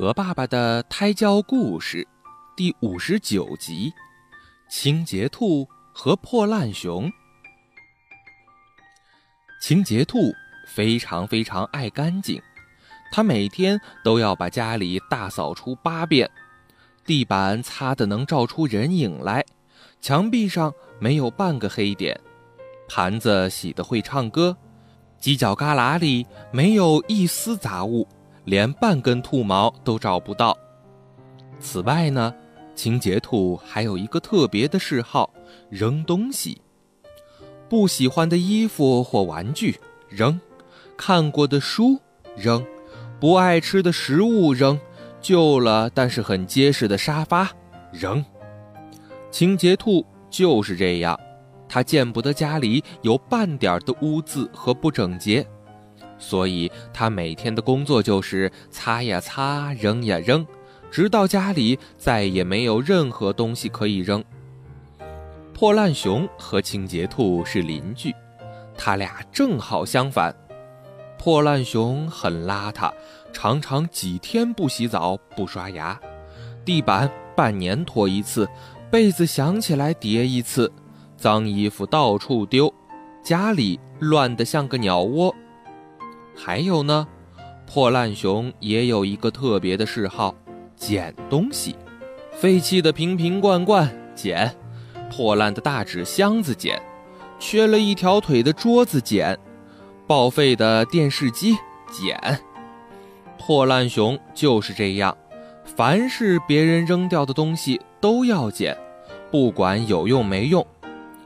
和爸爸的胎教故事第五十九集：清洁兔和破烂熊。清洁兔非常非常爱干净，它每天都要把家里大扫除八遍，地板擦得能照出人影来，墙壁上没有半个黑点，盘子洗得会唱歌，犄角旮旯里没有一丝杂物。连半根兔毛都找不到。此外呢，清洁兔还有一个特别的嗜好：扔东西。不喜欢的衣服或玩具扔，看过的书扔，不爱吃的食物扔，旧了但是很结实的沙发扔。清洁兔就是这样，它见不得家里有半点的污渍和不整洁。所以，他每天的工作就是擦呀擦，扔呀扔，直到家里再也没有任何东西可以扔。破烂熊和清洁兔是邻居，他俩正好相反。破烂熊很邋遢，常常几天不洗澡、不刷牙，地板半年拖一次，被子想起来叠一次，脏衣服到处丢，家里乱得像个鸟窝。还有呢，破烂熊也有一个特别的嗜好，捡东西，废弃的瓶瓶罐罐捡，破烂的大纸箱子捡，缺了一条腿的桌子捡，报废的电视机捡。破烂熊就是这样，凡是别人扔掉的东西都要捡，不管有用没用。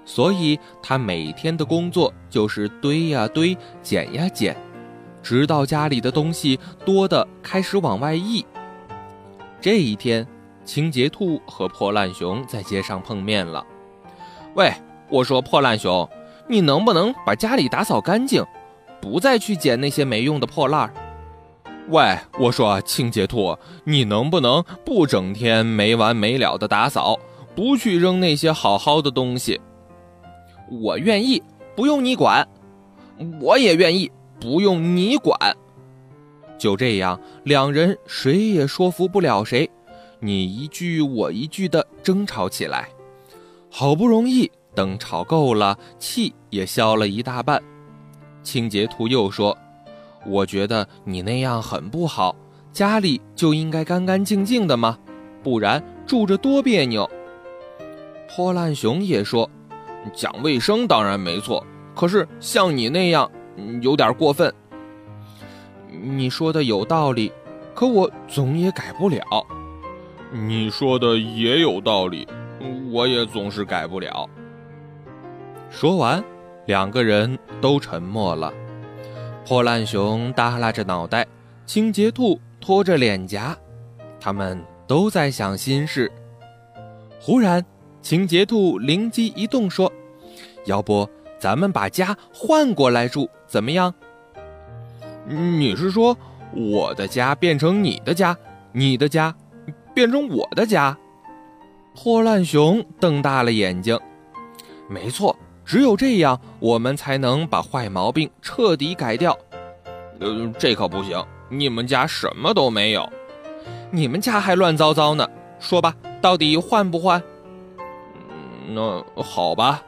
所以他每天的工作就是堆呀堆，捡呀捡。直到家里的东西多的开始往外溢。这一天，清洁兔和破烂熊在街上碰面了。喂，我说破烂熊，你能不能把家里打扫干净，不再去捡那些没用的破烂？喂，我说清洁兔，你能不能不整天没完没了的打扫，不去扔那些好好的东西？我愿意，不用你管。我也愿意。不用你管，就这样，两人谁也说服不了谁，你一句我一句的争吵起来。好不容易等吵够了，气也消了一大半。清洁兔又说：“我觉得你那样很不好，家里就应该干干净净的嘛，不然住着多别扭。”破烂熊也说：“讲卫生当然没错，可是像你那样……”有点过分。你说的有道理，可我总也改不了。你说的也有道理，我也总是改不了。说完，两个人都沉默了。破烂熊耷拉着脑袋，清洁兔拖着脸颊，他们都在想心事。忽然，清洁兔灵机一动，说：“要不……”咱们把家换过来住，怎么样？你是说我的家变成你的家，你的家变成我的家？破烂熊瞪大了眼睛。没错，只有这样，我们才能把坏毛病彻底改掉。呃，这可不行，你们家什么都没有，你们家还乱糟糟呢。说吧，到底换不换？那好吧。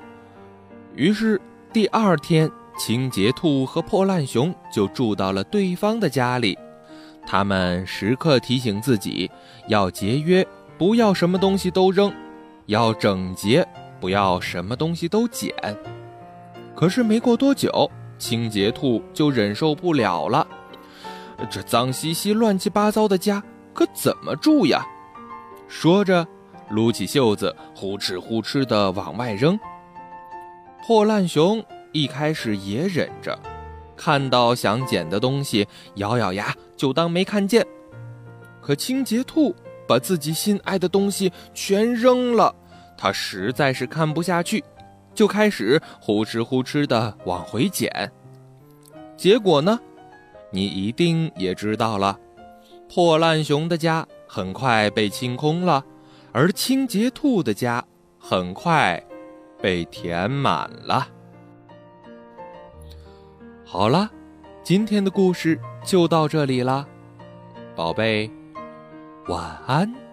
于是，第二天，清洁兔和破烂熊就住到了对方的家里。他们时刻提醒自己要节约，不要什么东西都扔；要整洁，不要什么东西都捡。可是没过多久，清洁兔就忍受不了了。这脏兮兮、乱七八糟的家，可怎么住呀？说着，撸起袖子，呼哧呼哧地往外扔。破烂熊一开始也忍着，看到想捡的东西，咬咬牙就当没看见。可清洁兔把自己心爱的东西全扔了，他实在是看不下去，就开始呼哧呼哧的往回捡。结果呢，你一定也知道了，破烂熊的家很快被清空了，而清洁兔的家很快。被填满了。好了，今天的故事就到这里了，宝贝，晚安。